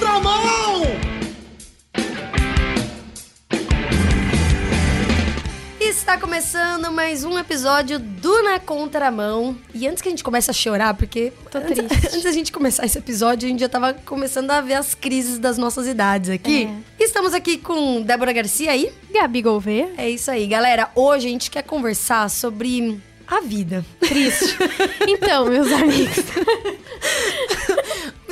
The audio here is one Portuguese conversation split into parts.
contramão! Está começando mais um episódio do Na Contramão. E antes que a gente comece a chorar, porque Tô antes, triste. antes da gente começar esse episódio, a gente já tava começando a ver as crises das nossas idades aqui. É. Estamos aqui com Débora Garcia aí. Gabi Gouveia. É isso aí, galera. Hoje a gente quer conversar sobre a vida. Triste. Então, meus amigos.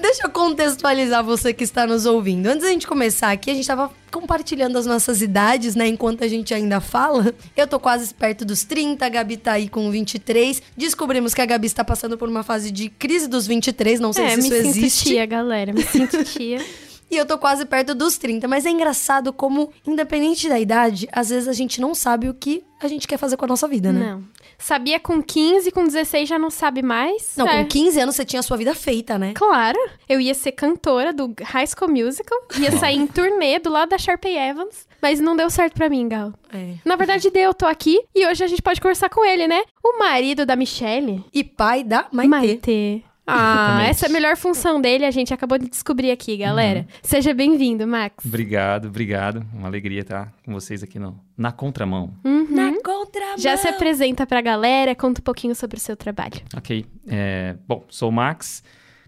Deixa eu contextualizar você que está nos ouvindo. Antes da gente começar aqui, a gente tava compartilhando as nossas idades, né? Enquanto a gente ainda fala. Eu tô quase perto dos 30, a Gabi tá aí com 23. Descobrimos que a Gabi está passando por uma fase de crise dos 23, não sei é, se me isso sinto existe. tia, galera. Me sinto tia. E eu tô quase perto dos 30. Mas é engraçado como, independente da idade, às vezes a gente não sabe o que a gente quer fazer com a nossa vida, né? Não. Sabia com 15, com 16 já não sabe mais. Não, É. com 15 anos você tinha a sua vida feita, né? Claro, eu ia ser cantora do High School Musical, ia sair em turnê do lado da Sharpay Evans, mas não deu certo pra mim, Gal. É. Na verdade, deu, tô aqui e hoje a gente pode conversar com ele, né? O marido da Michelle, E pai da Maitê. Maitê. Ah, essa é a melhor função dele, a gente acabou de descobrir aqui, galera. Seja bem-vindo, Max. Obrigado, obrigado. Uma alegria estar com vocês aqui no, na contramão. Na contramão. Já se apresenta pra galera, conta um pouquinho sobre o seu trabalho. Ok. é, bom, sou o Max,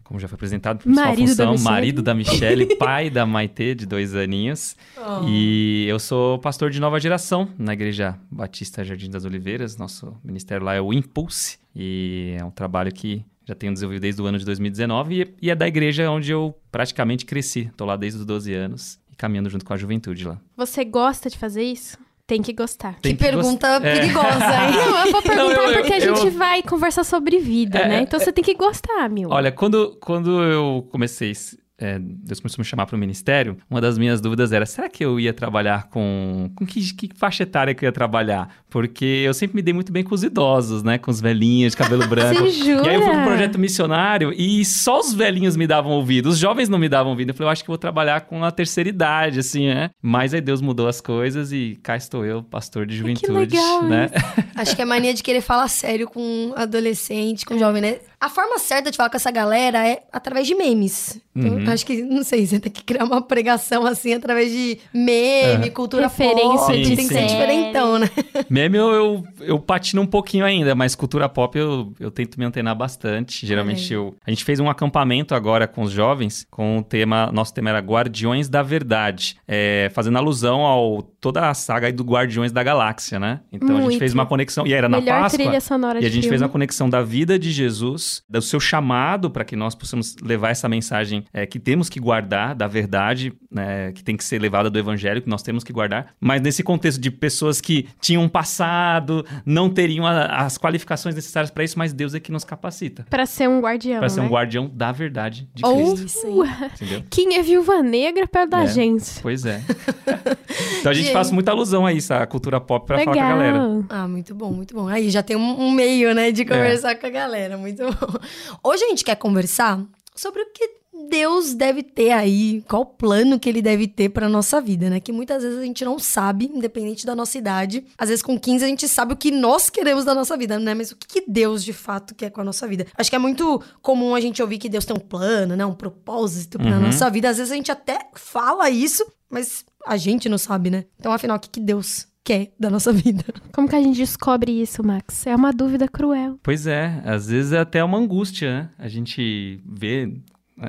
como já foi apresentado, Marido sua da função, Michelle. marido da Michelle, pai da Maitê, de dois aninhos. Oh. E eu sou pastor de nova geração na Igreja Batista Jardim das Oliveiras. Nosso ministério lá é o Impulse. E é um trabalho que já tenho desenvolvido desde o ano de 2019 e, e é da igreja onde eu praticamente cresci. Estou lá desde os 12 anos e caminhando junto com a juventude lá. Você gosta de fazer isso? Tem que gostar. Que Tem que pergunta gost- é. perigosa, hein? Não, eu vou perguntar Não, eu- porque a eu- gente vai conversar sobre vida, É, né? é, Então você tem que gostar, meu. Olha, quando, quando eu comecei, é, Deus começou a me chamar para o ministério, uma das minhas dúvidas era, será que eu ia trabalhar com... Com que, que faixa etária que eu ia trabalhar? Porque eu sempre me dei muito bem com os idosos, né? Com os velhinhos de cabelo branco. Você jura? E aí eu fui pro projeto missionário e só os velhinhos me davam ouvido, os jovens não me davam ouvido. Eu falei, eu acho que vou trabalhar com a terceira idade, assim, né? Mas aí Deus mudou as coisas e cá estou eu, pastor de juventude, legal né? Acho que é mania de querer falar sério com adolescente, com jovem, né? A forma certa de falar com essa galera é através de memes. Então, Uhum. acho que, não sei, você tem que criar uma pregação assim através de meme, cultura Referência pop. de tem que ser diferentão, né? Meme eu, eu, eu patino um pouquinho ainda, mas cultura pop eu, eu tento me antenar bastante. Geralmente Olha eu. A gente fez um acampamento agora com os jovens, com o tema. Nosso tema era Guardiões da Verdade. é, fazendo alusão ao toda a saga aí do Guardiões da Galáxia, né? Então a gente Muito. fez uma conexão. E era na Melhor Páscoa. trilha sonora E a gente fez filme. uma conexão da vida de Jesus, do seu chamado para que nós possamos levar essa mensagem é, que temos que guardar, da verdade, né, que tem que ser levada do evangelho, que nós temos que guardar. Mas nesse contexto de pessoas que tinham um passado, não teriam a- as qualificações necessárias para isso, mas Deus é que nos capacita. Pra ser um guardião, Para ser né? um guardião da verdade de Ou Cristo. isso aí. Entendeu? Quem é viúva negra perto da É. gente. Pois é. então a gente Gente. faz muita alusão a isso, a cultura pop, para falar com a galera. Legal. Ah, muito bom, muito bom. Aí já tem um, um meio, né, de conversar com a galera. Muito bom. Hoje a gente quer conversar sobre o que Deus deve ter aí, qual o plano que ele deve ter pra nossa vida, né? Que muitas vezes a gente não sabe, independente da nossa idade. Às vezes com 15 a gente sabe o que nós queremos da nossa vida, né? Mas o que, que Deus de fato quer com a nossa vida? Acho que é muito comum a gente ouvir que Deus tem um plano, né? Um propósito pra Uhum. nossa vida. Às vezes a gente até fala isso, mas a gente não sabe, né? Então, afinal, o que, que Deus quer da nossa vida? Como que a gente descobre isso, Max? É uma dúvida cruel. Pois é, às vezes é até uma angústia, né? A gente vê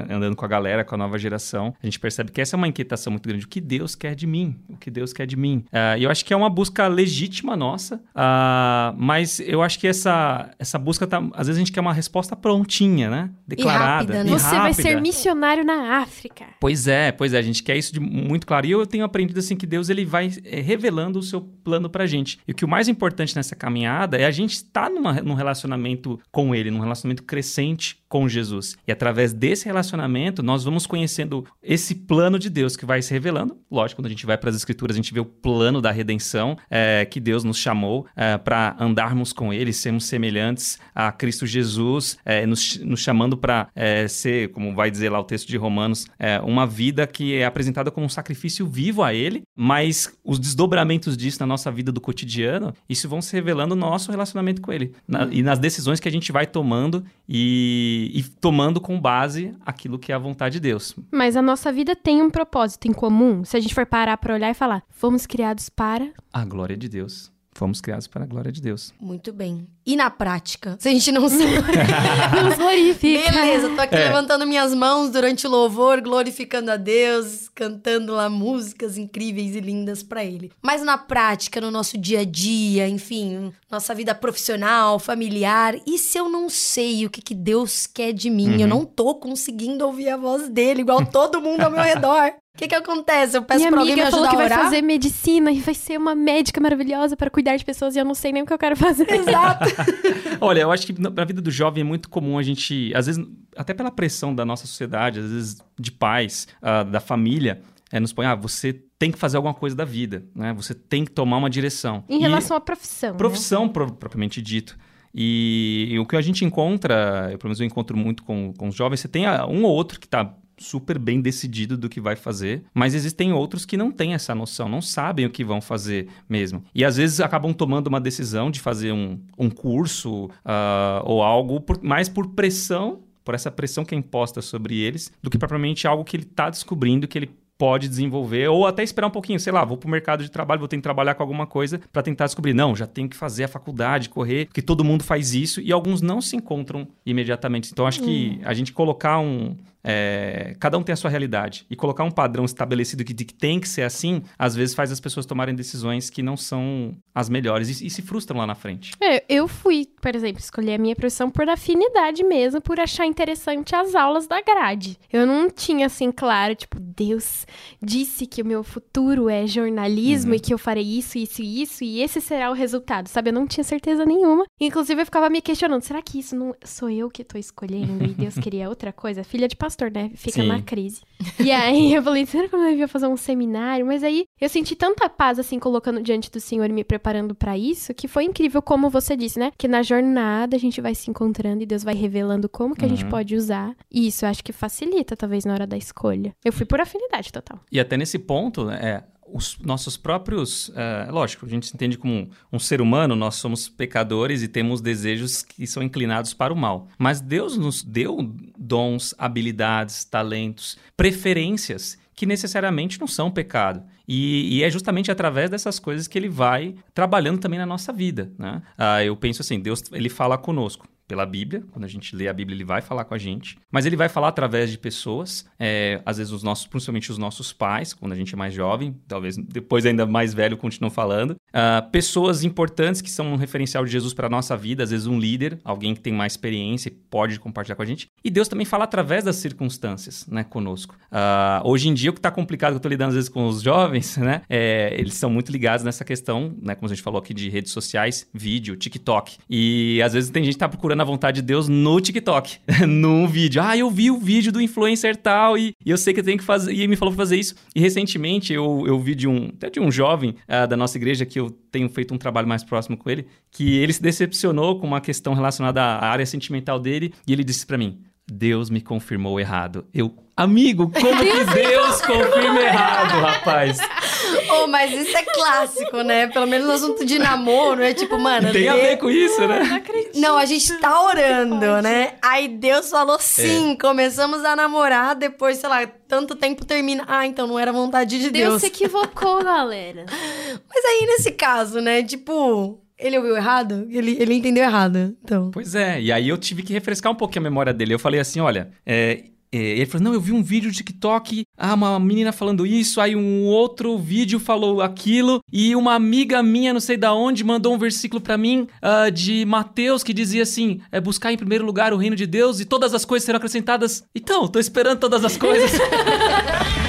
andando com a galera, com a nova geração, a gente percebe que essa é uma inquietação muito grande. O que Deus quer de mim? O que Deus quer de mim? Ah, E eu acho que é uma busca legítima nossa, ah, mas eu acho que essa, essa busca, tá, às vezes a gente quer uma resposta prontinha, né? Declarada. rápida, né? e Você vai ser missionário na África. Pois é, pois é, a gente quer isso de muito claro. E eu tenho aprendido assim que Deus ele vai eh, revelando o seu plano pra gente. E o que o mais importante nessa caminhada é a gente estar numa, num relacionamento com ele, num relacionamento crescente com Jesus. E através desse relacionamento, nós vamos conhecendo esse plano de Deus que vai se revelando. Lógico, quando a gente vai para as escrituras, a gente vê o plano da redenção eh, que Deus nos chamou para andarmos com ele, sermos semelhantes a Cristo Jesus, eh, nos, nos chamando para ser, como vai dizer lá o texto de Romanos, eh, uma vida que é apresentada como um sacrifício vivo a ele, mas os desdobramentos disso na nossa vida do cotidiano, isso vão se revelando no nosso relacionamento com ele na- e nas decisões que a gente vai tomando e e, e tomando com base aquilo que é a vontade de Deus. Mas a nossa vida tem um propósito em comum. Se a gente for parar para olhar e falar, fomos criados para. A glória de Deus. Fomos criados para a glória de Deus. Muito bem. E na prática? Se a gente não se. Nos glorifica. Beleza, tô aqui É. levantando minhas mãos durante o louvor, glorificando a Deus, cantando lá músicas incríveis e lindas pra Ele. Mas na prática, no nosso dia a dia, enfim, nossa vida profissional, familiar, e se eu não sei o que, que Deus quer de mim? Uhum. Eu não tô conseguindo ouvir a voz dele, igual todo mundo ao meu redor. O que que acontece? Eu peço Minha pra alguém me amiga ajudar falou que a vai orar? fazer medicina e vai ser uma médica maravilhosa para cuidar de pessoas e eu não sei nem o que eu quero fazer. Exato. Olha, eu acho que na vida do jovem é muito comum a gente, às vezes, até pela pressão da nossa sociedade, às vezes de pais, ah, da família, é, nos põe, ah, você tem que fazer alguma coisa da vida, né? Você tem que tomar uma direção. Em E- relação à profissão. né? profissão pro- propriamente dito. E, e o que a gente encontra, eu, pelo menos eu encontro muito com, com os jovens, você tem ah, um ou outro que está super bem decidido do que vai fazer, mas existem outros que não têm essa noção, não sabem o que vão fazer mesmo. E às vezes acabam tomando uma decisão de fazer um, um curso ah, ou algo por- mais por pressão, por essa pressão que é imposta sobre eles, do que propriamente algo que ele está descobrindo, que ele pode desenvolver, ou até esperar um pouquinho, sei lá, vou pro mercado de trabalho, vou ter que trabalhar com alguma coisa para tentar descobrir. Não, já tenho que fazer a faculdade, correr, porque todo mundo faz isso e alguns não se encontram imediatamente. Então, acho que a gente colocar um. É, cada um tem a sua realidade. E colocar um padrão estabelecido que, de que tem que ser assim, às vezes faz as pessoas tomarem decisões que não são as melhores e, e se frustram lá na frente. É, eu fui, por exemplo, escolher a minha profissão por afinidade mesmo, por achar interessante as aulas da grade. Eu não tinha assim claro, tipo, Deus disse que o meu futuro é jornalismo Uhum. e que eu farei isso, isso e isso e esse será o resultado, sabe? Eu não tinha certeza nenhuma. Inclusive eu ficava me questionando, será que isso não sou eu que tô escolhendo e Deus queria outra coisa? Filha de pastor, né? Fica Sim. na crise. E aí eu falei, será que eu não devia fazer um seminário? Mas aí eu senti tanta paz, assim, colocando diante do Senhor e me preparando pra isso, que foi incrível, como você disse, né? Que na jornada a gente vai se encontrando e Deus vai revelando como que a gente Uhum. pode usar. E isso eu acho que facilita, talvez, na hora da escolha. Eu fui por afinidade total. E até nesse ponto, né, é, os nossos próprios. É, lógico, a gente se entende como um, um ser humano, nós somos pecadores e temos desejos que são inclinados para o mal. Mas Deus nos deu dons, habilidades, talentos, preferências que necessariamente não são pecado. E, e é justamente através dessas coisas que ele vai trabalhando também na nossa vida. Né? Ah, eu penso assim, Deus ele fala conosco pela Bíblia. Quando a gente lê a Bíblia, ele vai falar com a gente. Mas ele vai falar através de pessoas, é, às vezes os nossos, principalmente os nossos pais, quando a gente é mais jovem, talvez depois ainda mais velho continuam falando. Ah, pessoas importantes que são um referencial de Jesus para a nossa vida, às vezes um líder, alguém que tem mais experiência e pode compartilhar com a gente. E Deus também fala através das circunstâncias, né, conosco. Ah, hoje em dia, o que está complicado que eu estou lidando às vezes com os jovens, né, é, eles são muito ligados nessa questão, né, como a gente falou aqui de redes sociais, vídeo, TikTok. E às vezes tem gente que tá procurando a vontade de Deus no TikTok, num vídeo. Ah, eu vi o vídeo do influencer tal e, e eu sei que eu tenho que fazer. E ele me falou pra fazer isso. E recentemente eu, eu vi de um, até de um jovem ah, da nossa igreja que eu tenho feito um trabalho mais próximo com ele, que ele se decepcionou com uma questão relacionada à área sentimental dele e ele disse pra mim: Deus me confirmou errado. Eu, amigo, como que Deus confirma errado, rapaz? Oh, mas isso é clássico, né? Pelo menos no assunto de namoro, é tipo, mano. Tem a ver com isso, né? acredito. Não, a gente tá orando, né? Aí Deus falou É. sim, começamos a namorar, depois, sei lá, tanto tempo termina. Ah, então não era vontade de Deus Deus. se equivocou, galera. Mas aí, nesse caso, né? Tipo, ele ouviu errado? Ele, ele entendeu errado. Então. Pois é, e aí eu tive que refrescar um pouquinho a memória dele. Eu falei assim, olha, é, é, ele falou, não, eu vi um vídeo do TikTok, ah, uma menina falando isso, aí um outro vídeo falou aquilo, e uma amiga minha, não sei da onde, mandou um versículo pra mim ah, de Mateus que dizia assim, é buscar em primeiro lugar o reino de Deus e todas as coisas serão acrescentadas. Então, tô esperando todas as coisas.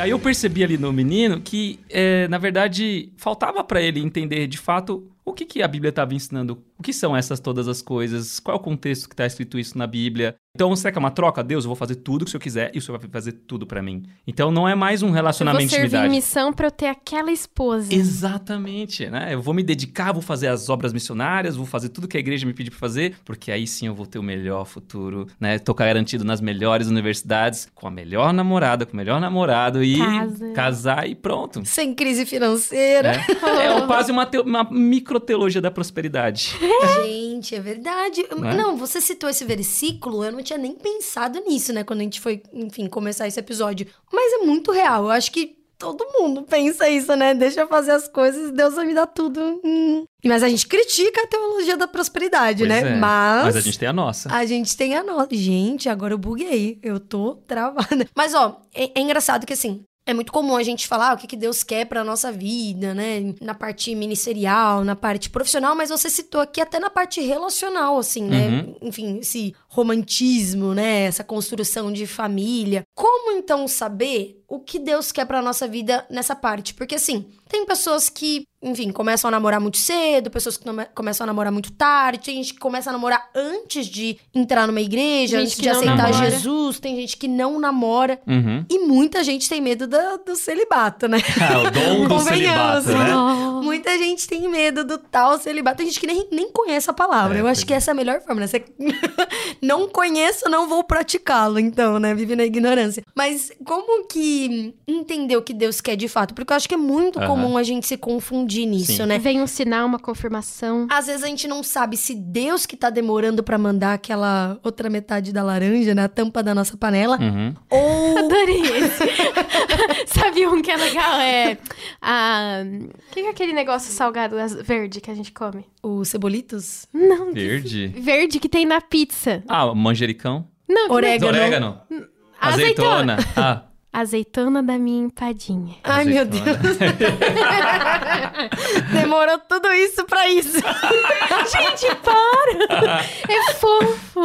Aí eu percebi ali no menino que, é, na verdade, faltava pra ele entender de fato o que, que a Bíblia estava ensinando. O que são essas todas as coisas? Qual é o contexto que está escrito isso na Bíblia? Então, será que é uma troca? Deus, eu vou fazer tudo que o Senhor quiser e o Senhor vai fazer tudo pra mim. Então, não é mais um Eu relacionamento vou de servir intimidade. missão pra eu ter aquela esposa. Exatamente, né? Eu vou me dedicar, vou fazer as obras missionárias, vou fazer tudo que a igreja me pede pra fazer, porque aí sim eu vou ter o melhor futuro, né? Tô garantido nas melhores universidades, com a melhor namorada, com o melhor namorado e Casa. casar e pronto. Sem crise financeira. É, é quase uma, uma microteologia da prosperidade. Gente, é verdade. Né? Não, você citou esse versículo, eu não tinha nem pensado nisso, né? Quando a gente foi, enfim, começar esse episódio. Mas é muito real. Eu acho que todo mundo pensa isso, né? Deixa eu fazer as coisas, Deus vai me dar tudo. Hum. Mas a gente critica a teologia da prosperidade, Pois né? é. Mas. Mas a gente tem a nossa. A gente tem a nossa. Gente, agora eu buguei. Eu tô travada. Mas, ó, é, é engraçado que assim. É muito comum a gente falar ah, o que, que Deus quer pra nossa vida, né? Na parte ministerial, na parte profissional, mas você citou aqui até na parte relacional, assim, né? Uhum. Enfim, esse romantismo, né? Essa construção de família. Como então saber o que Deus quer pra nossa vida nessa parte? Porque, assim, tem pessoas que, enfim, começam a namorar muito cedo, pessoas que começam a namorar muito tarde, tem gente que começa a namorar antes de entrar numa igreja, Gente antes que de aceitar namora. Jesus, tem gente que não namora. Uhum. E muita gente tem medo da- do celibato, né? Ah, o dom do celibato, né? Muita gente tem medo do tal celibato. Tem gente que nem, nem conhece a palavra. É, Eu acho que é. essa é a melhor forma, né? Você não conheço, não vou praticá-lo, então, né? Vive na ignorância. Mas como que entender o que Deus quer de fato? Porque eu acho que é muito comum a gente se confundir nisso, Sim. né? Vem um sinal, uma confirmação. Às vezes a gente não sabe se Deus que tá demorando pra mandar aquela outra metade da laranja, né? A tampa da nossa panela. Uhum. Ou Adorei esse. Sabe um que é legal? É. A... O que é aquele negócio salgado verde que a gente come? os cebolitos. Não. Verde. Verde que tem na pizza. Ah, manjericão. Não, que Orégano. Orégano. Azeitona. Azeitona. Ah, Azeitona da minha empadinha. Ai, meu azeitona. Deus. Demorou tudo isso pra isso. Gente, para! É fofo.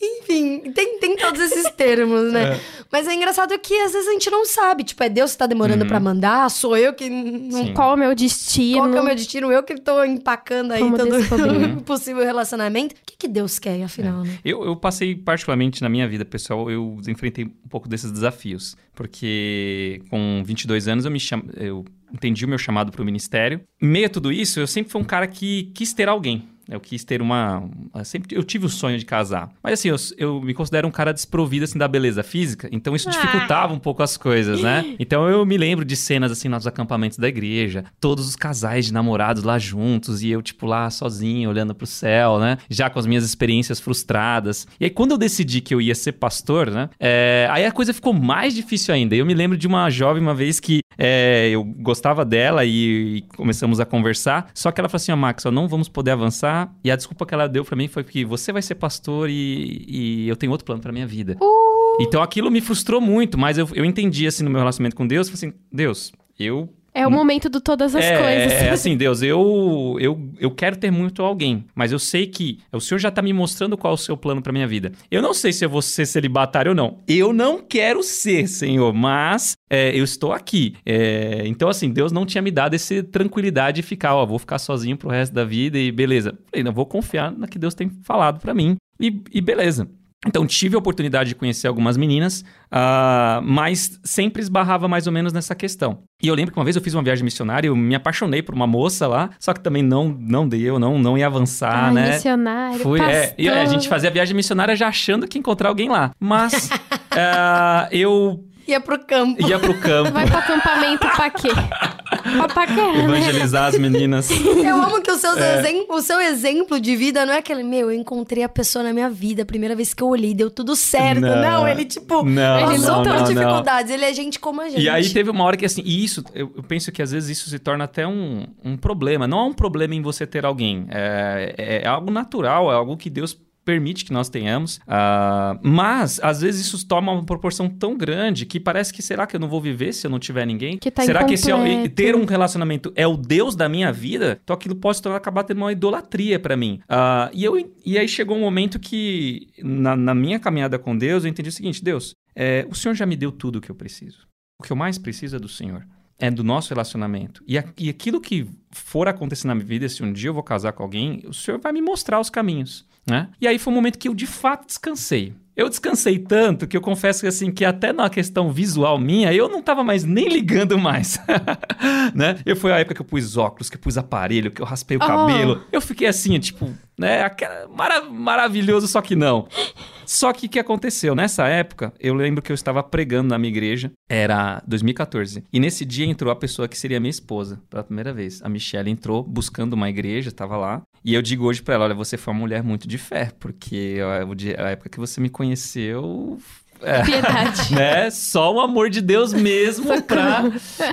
Enfim, tem, tem todos esses termos, né? Mas é engraçado que às vezes a gente não sabe. Tipo, é Deus que tá demorando Uhum. pra mandar? Sou eu que não. Sim. Qual é o meu destino? Qual que é o meu destino? Eu que tô empacando aí Como todo descobrir. o possível relacionamento. O que, que Deus quer, afinal, né? Eu, eu passei, particularmente na minha vida pessoal, eu enfrentei um pouco desses desafios. Porque com 22 anos eu me cham... eu entendi o meu chamado para o ministério. Em meio a tudo isso, eu sempre fui um cara que quis ter alguém. Eu quis ter uma. eu Sempre eu tive o sonho de casar. Mas assim, eu, eu me considero um cara desprovido assim, da beleza física. Então isso dificultava um pouco as coisas, né? Então eu me lembro de cenas assim nos acampamentos da igreja, todos os casais de namorados lá juntos, e eu, tipo, lá sozinho, olhando pro céu, né? Já com as minhas experiências frustradas. E aí, quando eu decidi que eu ia ser pastor, né? é, aí a coisa ficou mais difícil ainda. Eu me lembro de uma jovem uma vez que é, eu gostava dela e, e começamos a conversar. Só que ela falou assim: ó, Max, ó, não vamos poder avançar. E a desculpa que ela deu pra mim foi que você vai ser pastor e, e eu tenho outro plano pra minha vida. Então aquilo me frustrou muito, mas eu, eu entendi assim no meu relacionamento com Deus, assim, Deus, eu É o momento de todas as é, coisas. É assim, Deus, eu, eu, eu quero ter muito alguém, mas eu sei que o Senhor já tá me mostrando qual é o seu plano pra minha vida. Eu não sei se eu vou ser celibatário ou não. Eu não quero ser, Senhor, mas é, eu estou aqui. É, então, assim, Deus não tinha me dado essa tranquilidade de ficar, ó, vou ficar sozinho pro resto da vida e beleza. Falei, não, vou confiar na que Deus tem falado pra mim e, e beleza. Então, tive a oportunidade de conhecer algumas meninas, ah, mas sempre esbarrava mais ou menos nessa questão. E eu lembro que uma vez eu fiz uma viagem missionária, eu me apaixonei por uma moça lá, só que também não, não deu, não, não ia avançar, né? missionário, Fui, é, e a gente fazia a viagem missionária já achando que ia encontrar alguém lá. Mas ah, eu Ia pro campo. ia pro campo Vai pro acampamento pra quê? pra paquera, né? evangelizar as meninas. Eu amo que o seu, É. exem- o seu exemplo de vida não é aquele, meu, eu encontrei a pessoa na minha vida, a primeira vez que eu olhei, deu tudo certo. Não, Não. ele, tipo, Não, passou não, não. dificuldades. Ele é gente como a gente. E aí teve uma hora que assim, e isso, eu, eu penso que às vezes isso se torna até um, um problema. Não é um problema em você ter alguém. É, é algo natural, é algo que Deus permite que nós tenhamos. Ah, mas, às vezes, isso toma uma proporção tão grande que parece que será que eu não vou viver se eu não tiver ninguém? Que tá será que esse, incompleto. ter um relacionamento é o Deus da minha vida? Então aquilo pode tornar- acabar tendo uma idolatria pra mim. Ah, e, eu, e aí chegou um momento que, na, na minha caminhada com Deus, eu entendi o seguinte: Deus, é, o Senhor já me deu tudo o que eu preciso. O que eu mais preciso é do Senhor. É do nosso relacionamento. E, a- e aquilo que for acontecer na minha vida, se um dia eu vou casar com alguém, o Senhor vai me mostrar os caminhos. Né? E aí foi um momento que eu de fato descansei. eu descansei tanto que eu confesso que assim que até na questão visual minha eu não tava mais nem ligando mais, né? Eu foi a época que eu pus óculos, que eu pus aparelho, que eu raspei o Oh. cabelo. Eu fiquei assim, tipo, né? mara- maravilhoso, só que não. Só que o que aconteceu? Nessa época, eu lembro que eu estava pregando na minha igreja, era 2014. E nesse dia entrou a pessoa que seria minha esposa, pela primeira vez. A Michelle entrou buscando uma igreja, estava lá. E eu digo hoje pra ela: olha, você foi uma mulher muito de fé, porque a época que você me conheceu. é, Piedade. né? Só o amor de Deus mesmo pra.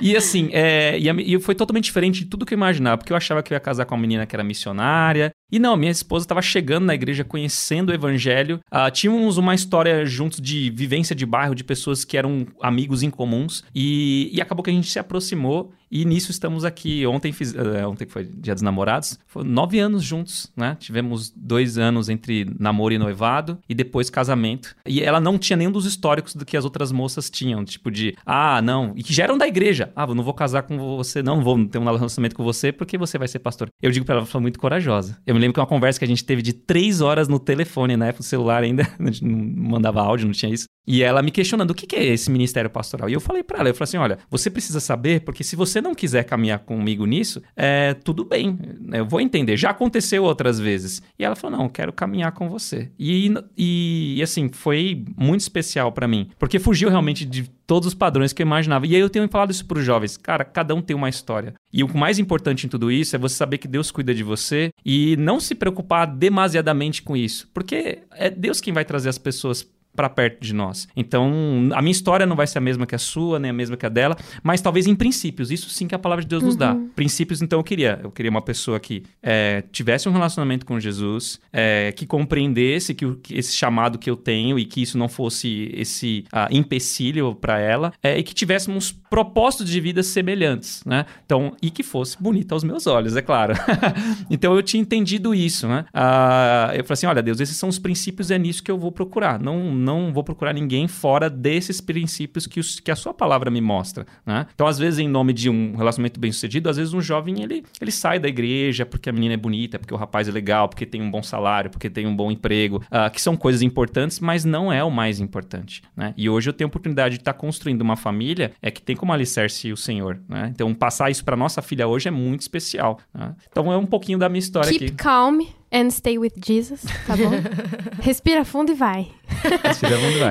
E assim, é, e, a e foi totalmente diferente de tudo que eu imaginava, porque eu achava que eu ia casar com uma menina que era missionária. E não, minha esposa estava chegando na igreja, conhecendo o evangelho. Ah, tínhamos uma história juntos de vivência de bairro, de pessoas que eram amigos em comuns. E, e acabou que a gente se aproximou. E nisso estamos aqui. Ontem, fiz, eh, ontem que foi Dia dos Namorados, foi nove anos juntos, né? Tivemos dois anos entre namoro e noivado e depois casamento. E ela não tinha nenhum dos históricos do que as outras moças tinham, tipo de, ah, não, e que já eram da igreja. Ah, não vou casar com você, não, vou ter um relacionamento com você porque você vai ser pastor. Eu digo pra ela, ela foi muito corajosa. Eu me lembro que uma conversa que a gente teve de três horas no telefone, na época o celular ainda, a gente não mandava áudio, não tinha isso. E ela me questionando o que que é esse ministério pastoral. E eu falei pra ela, eu falei assim, olha, você precisa saber, porque se você não quiser caminhar comigo nisso, é tudo bem, eu vou entender. Já aconteceu outras vezes. E ela falou, não, eu quero caminhar com você. E, e assim, foi muito especial pra mim, porque fugiu realmente de todos os padrões que eu imaginava. E aí eu tenho falado isso pros jovens, cara, cada um tem uma história. E o mais importante em tudo isso é você saber que Deus cuida de você e não se preocupar demasiadamente com isso, porque é Deus quem vai trazer as pessoas para perto de nós. Então, a minha história não vai ser a mesma que a sua, nem a mesma que a dela, mas talvez em princípios. Isso sim que a palavra de Deus nos dá. Princípios, então, eu queria. Eu queria uma pessoa que é, tivesse um relacionamento com Jesus, é, que compreendesse que, o- que esse chamado que eu tenho e que isso não fosse esse ah, empecilho para ela, é, e que tivéssemos propósitos de vida semelhantes, né? Então, e que fosse bonita aos meus olhos, é claro. então, eu tinha entendido isso, né? Ah, eu falei assim, olha, Deus, esses são os princípios, é nisso que eu vou procurar. Não, não vou procurar ninguém fora desses princípios que, os- que a sua palavra me mostra, né? Então, às vezes, em nome de um relacionamento bem sucedido, às vezes um jovem, ele, ele sai da igreja porque a menina é bonita, porque o rapaz é legal, porque tem um bom salário, porque tem um bom emprego, ah, que são coisas importantes, mas não é o mais importante, né? E hoje eu tenho a oportunidade de estar construindo uma família é que tem como alicerce o Senhor, né? Então, passar isso para nossa filha hoje é muito especial, né? Então, é um pouquinho da minha história Keep aqui. calm and stay with Jesus, tá bom? Respira fundo e vai.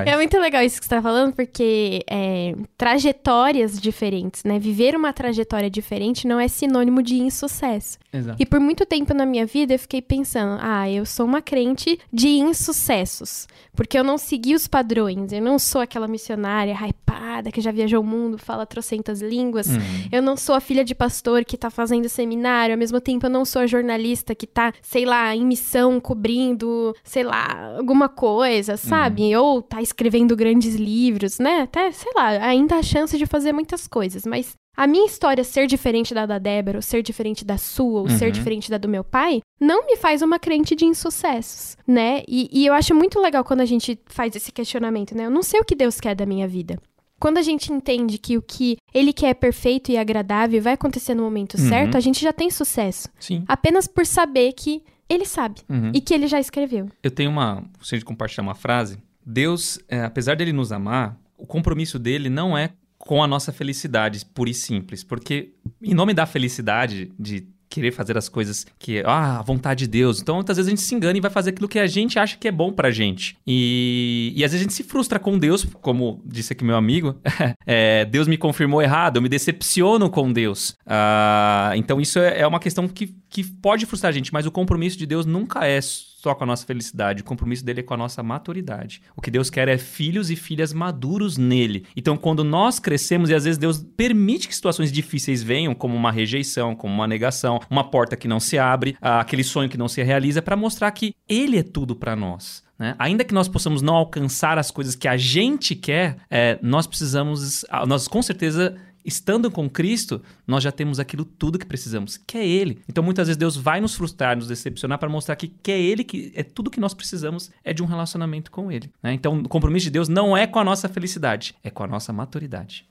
É muito legal isso que você tá falando, porque é, trajetórias diferentes, né? Viver uma trajetória diferente não é sinônimo de insucesso. Exato. E por muito tempo na minha vida eu fiquei pensando, ah, eu sou uma crente de insucessos. Porque eu não segui os padrões. Eu não sou aquela missionária hypada que já viajou o mundo, fala trocentas línguas. Uhum. Eu não sou a filha de pastor que tá fazendo seminário, ao mesmo tempo eu não sou a jornalista que tá, sei lá, em missão cobrindo, sei lá, alguma coisa, sabe? Ou tá escrevendo grandes livros, né? Até, sei lá, ainda há chance de fazer muitas coisas, mas a minha história ser diferente da da Débora, ou ser diferente da sua, ou Uhum. ser diferente da do meu pai, não me faz uma crente de insucessos, né? E, e eu acho muito legal quando a gente faz esse questionamento, né? Eu não sei o que Deus quer da minha vida. Quando a gente entende que o que ele quer é perfeito e agradável e vai acontecer no momento Uhum. certo, a gente já tem sucesso. Sim. Apenas por saber que ele sabe Uhum. e que ele já escreveu. Eu tenho uma. Se a gente compartilhar uma frase, Deus, é, apesar dele nos amar, o compromisso dele não é com a nossa felicidade, pura e simples. Porque, em nome da felicidade, de querer fazer as coisas que, ah, a vontade de Deus. Então, muitas vezes a gente se engana e vai fazer aquilo que a gente acha que é bom pra gente. E, e às vezes a gente se frustra com Deus, como disse aqui meu amigo, é, Deus me confirmou errado, eu me decepciono com Deus. Ah, então, isso é, é uma questão que, que pode frustrar a gente, mas o compromisso de Deus nunca é só com a nossa felicidade. O compromisso dele é com a nossa maturidade. O que Deus quer é filhos e filhas maduros nele. Então, quando nós crescemos, e às vezes Deus permite que situações difíceis venham, como uma rejeição, como uma negação, uma porta que não se abre, ah, aquele sonho que não se realiza, para mostrar que ele é tudo para nós. né? Ainda que nós possamos não alcançar as coisas que a gente quer, é, nós precisamos, ah, nós com certeza estando com Cristo, nós já temos aquilo tudo que precisamos, que é Ele. Então, muitas vezes Deus vai nos frustrar, nos decepcionar para mostrar que, que é Ele que é tudo que nós precisamos é de um relacionamento com Ele. né? Então, o compromisso de Deus não é com a nossa felicidade, é com a nossa maturidade.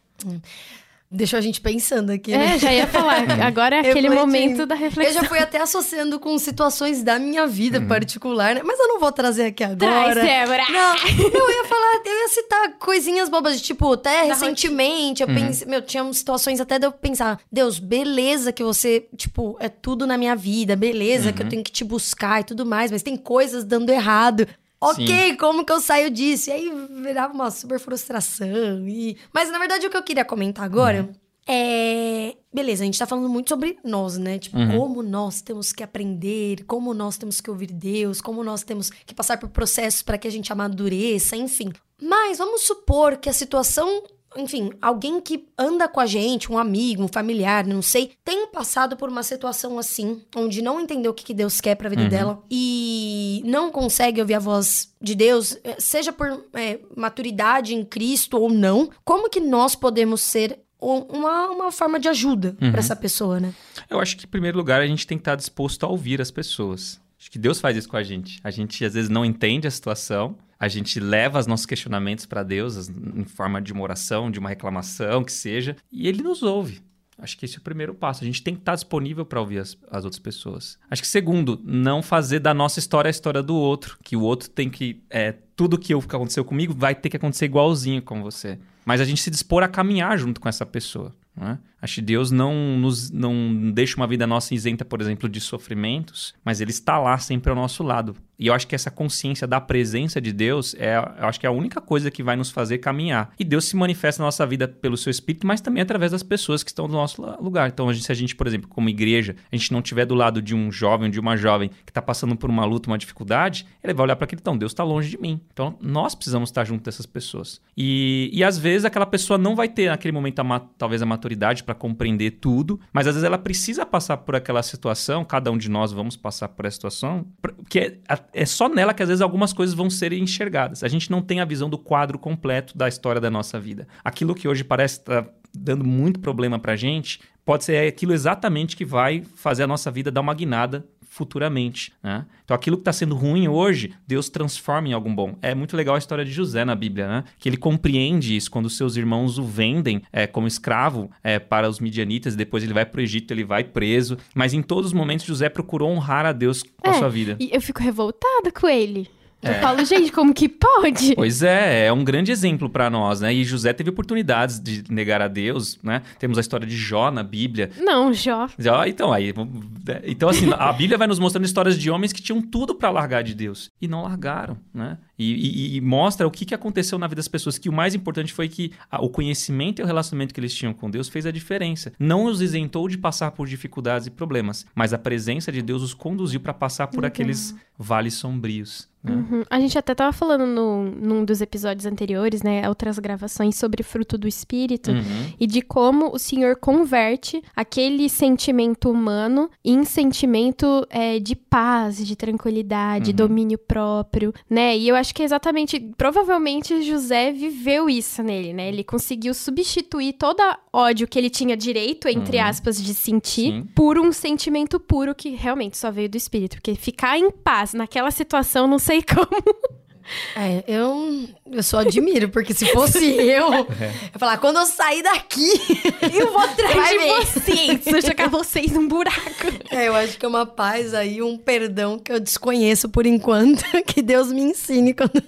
Deixou a gente pensando aqui, né? É, já ia falar. Agora é aquele momento da Eu reflexão. já fui até associando com situações da minha vida Uhum. particular, né? Mas eu não vou trazer aqui Traz, agora. Débora! Não, eu ia falar, eu ia citar coisinhas bobas, de, tipo, até Da recentemente, eu pensei, meu, tinha situações até de eu pensar, Deus, beleza que você, tipo, é tudo na minha vida, beleza que eu tenho que te buscar e tudo mais, mas tem coisas dando errado. Ok, como que eu saio disso? E aí virava uma super frustração. E... Mas na verdade o que eu queria comentar agora é. Beleza, a gente tá falando muito sobre nós, né? Tipo, Uhum. como nós temos que aprender, como nós temos que ouvir Deus, como nós temos que passar por processos para que a gente amadureça, enfim. Mas vamos supor que a situação. Enfim, alguém que anda com a gente, um amigo, um familiar, não sei, tem passado por uma situação assim, onde não entendeu o que que Deus quer pra vida Uhum. dela e não consegue ouvir a voz de Deus, eh, seja por eh, maturidade em Cristo ou não, como que nós podemos ser um- uma, uma forma de ajuda Uhum. pra essa pessoa, né? Eu acho que, em primeiro lugar, a gente tem que estar disposto a ouvir as pessoas. Acho que Deus faz isso com a gente. A gente, às vezes, não entende a situação, a gente leva os nossos questionamentos para Deus em forma de uma oração, de uma reclamação, que seja, e Ele nos ouve. Acho que esse é o primeiro passo. A gente tem que estar disponível para ouvir as, as outras pessoas. Acho que, segundo, não fazer da nossa história a história do outro. Que o outro tem que. É, tudo que eu- que aconteceu comigo vai ter que acontecer igualzinho com você. Mas a gente se dispor a caminhar junto com essa pessoa. não é? Acho que Deus não nos não deixa uma vida nossa isenta, por exemplo, de sofrimentos, mas Ele está lá sempre ao nosso lado. E eu acho que essa consciência da presença de Deus é, eu acho que é a única coisa que vai nos fazer caminhar. E Deus se manifesta na nossa vida pelo seu Espírito, mas também através das pessoas que estão do nosso lugar. Então, se a gente, por exemplo, como igreja, a gente não estiver do lado de um jovem, de uma jovem que está passando por uma luta, uma dificuldade, ele vai olhar para aquele, então, Deus está longe de mim. Então, nós precisamos estar junto dessas pessoas. E, e às vezes aquela pessoa não vai ter naquele momento a talvez a maturidade para compreender tudo, mas às vezes ela precisa passar por aquela situação, cada um de nós vamos passar por essa situação, que é, é só nela que às vezes algumas coisas vão ser enxergadas. A gente não tem a visão do quadro completo da história da nossa vida. Aquilo que hoje parece estar dando muito problema pra gente, pode ser aquilo exatamente que vai fazer a nossa vida dar uma guinada futuramente. Né? Então, aquilo que está sendo ruim hoje, Deus transforma em algo bom. É muito legal a história de José na Bíblia, né? Que ele compreende isso quando seus irmãos o vendem é, como escravo é, para os midianitas, depois ele vai para o Egito, ele vai preso. Mas em todos os momentos, José procurou honrar a Deus com a É, sua vida. E eu fico revoltada com ele. Eu É. falo, gente, como que pode? Pois é, é um grande exemplo para nós, né? E José teve oportunidades de negar a Deus, né? Temos a história de Jó na Bíblia. Não, Jó. Ah, então, aí, né? então assim, a Bíblia vai nos mostrando histórias de homens que tinham tudo para largar de Deus e não largaram, né? E, e- e mostra o que, que aconteceu na vida das pessoas, que o mais importante foi que a- o conhecimento e o relacionamento que eles tinham com Deus fez a diferença. Não os isentou de passar por dificuldades e problemas, mas a presença de Deus os conduziu para passar por aqueles vales sombrios. né? Uhum. A gente até tava falando no, num dos episódios anteriores, né? Outras gravações sobre fruto do espírito. Uhum. E de como o Senhor converte aquele sentimento humano em sentimento é, de paz, de tranquilidade, Uhum. domínio próprio, né? E eu acho que é exatamente, provavelmente José viveu isso nele, né? Ele conseguiu substituir todo ódio que ele tinha direito, entre Uhum. aspas, de sentir, Sim. por um sentimento puro que realmente só veio do espírito. Porque ficar em paz naquela situação, não sei como. É, eu, eu só admiro, porque se fosse eu, eu ia falar, quando eu sair daqui, eu vou atrás de ver. vocês. Vou jogar vocês num buraco. É, eu acho que é uma paz aí, um perdão que eu desconheço por enquanto, que Deus me ensine quando,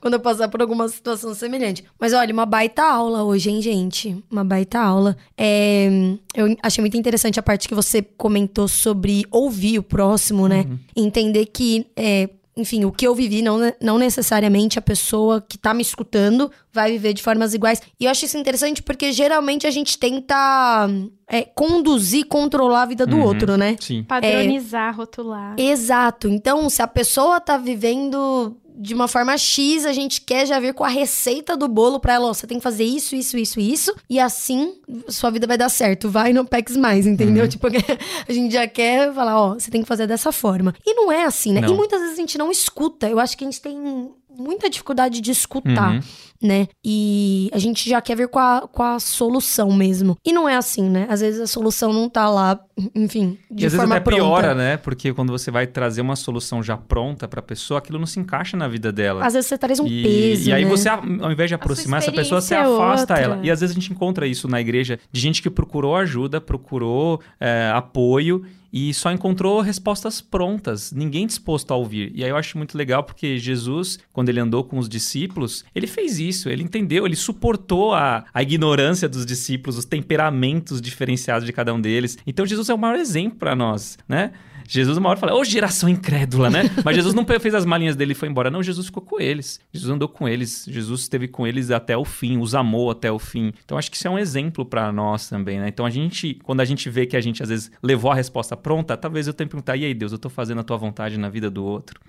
quando eu passar por alguma situação semelhante. Mas olha, uma baita aula hoje, hein, gente? Uma baita aula. É, eu achei muito interessante a parte que você comentou sobre ouvir o próximo, né? Entender que. é, enfim, o que eu vivi, não, não necessariamente a pessoa que tá me escutando vai viver de formas iguais. E eu acho isso interessante porque geralmente a gente tenta é, conduzir, controlar a vida do Uhum. outro, né? Sim. Padronizar, rotular. Exato. Então, se a pessoa tá vivendo de uma forma X, a gente quer já vir com a receita do bolo pra ela, ó, você tem que fazer isso, isso, isso, isso, e assim sua vida vai dar certo. Vai no PEX mais, entendeu? Tipo, a gente já quer falar, ó, você tem que fazer dessa forma. E não é assim, né? Não. E muitas vezes a gente não escuta. Eu acho que a gente tem muita dificuldade de escutar. Uhum. Né? E a gente já quer ver com a, com a solução mesmo. E não é assim, né? Às vezes a solução não tá lá, enfim, de e às vezes forma até pronta. piora, né? Porque quando você vai trazer uma solução já pronta pra pessoa, aquilo não se encaixa na vida dela. Às vezes você traz um e, peso. E aí né? você, ao invés de aproximar essa pessoa, você é afasta outra. ela. E às vezes a gente encontra isso na igreja de gente que procurou ajuda, procurou é, apoio e só encontrou respostas prontas, ninguém disposto a ouvir. E aí eu acho muito legal porque Jesus, quando ele andou com os discípulos, ele fez isso, ele entendeu, ele suportou a, a ignorância dos discípulos, os temperamentos diferenciados de cada um deles. Então Jesus é o maior exemplo para nós, né? Jesus, uma hora fala, ô geração incrédula, né? Mas Jesus não fez as malinhas dele e foi embora. Não, Jesus ficou com eles. Jesus andou com eles. Jesus esteve com eles até o fim, os amou até o fim. Então, acho que isso é um exemplo para nós também, né? Então, a gente, quando a gente vê que a gente às vezes levou a resposta pronta, talvez eu tenha que perguntar, e aí, Deus, eu tô fazendo a tua vontade na vida do outro?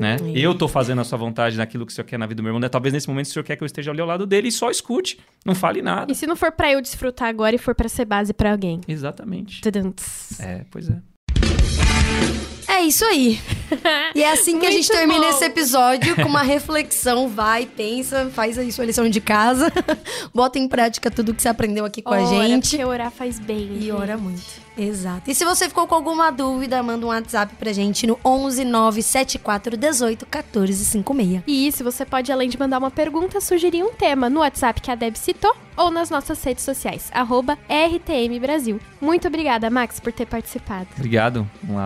Né? Eu tô fazendo a sua vontade naquilo que o senhor quer na vida do meu irmão. Né? Talvez nesse momento o senhor quer que eu esteja ali ao lado dele e só escute. Não fale nada. E se não for pra eu desfrutar agora e for pra ser base pra alguém? Exatamente. Tudum. É, pois é. É isso aí. E é assim que a gente termina bom. esse episódio com uma reflexão. Vai, pensa, faz aí sua lição de casa. Bota em prática tudo que você aprendeu aqui com a Ora, gente. Porque orar faz bem. E gente. ora muito. Exato. E se você ficou com alguma dúvida, manda um WhatsApp pra gente no 11 974 18 14 56. E isso, você pode, além de mandar uma pergunta, sugerir um tema no WhatsApp que a Deb citou ou nas nossas redes sociais, arroba RTM Brasil. Muito obrigada, Max, por ter participado. Obrigado. Um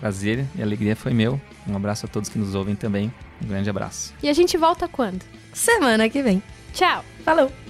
prazer e alegria foi meu. Um abraço a todos que nos ouvem também. Um grande abraço. E a gente volta quando? Semana que vem. Tchau! Falou!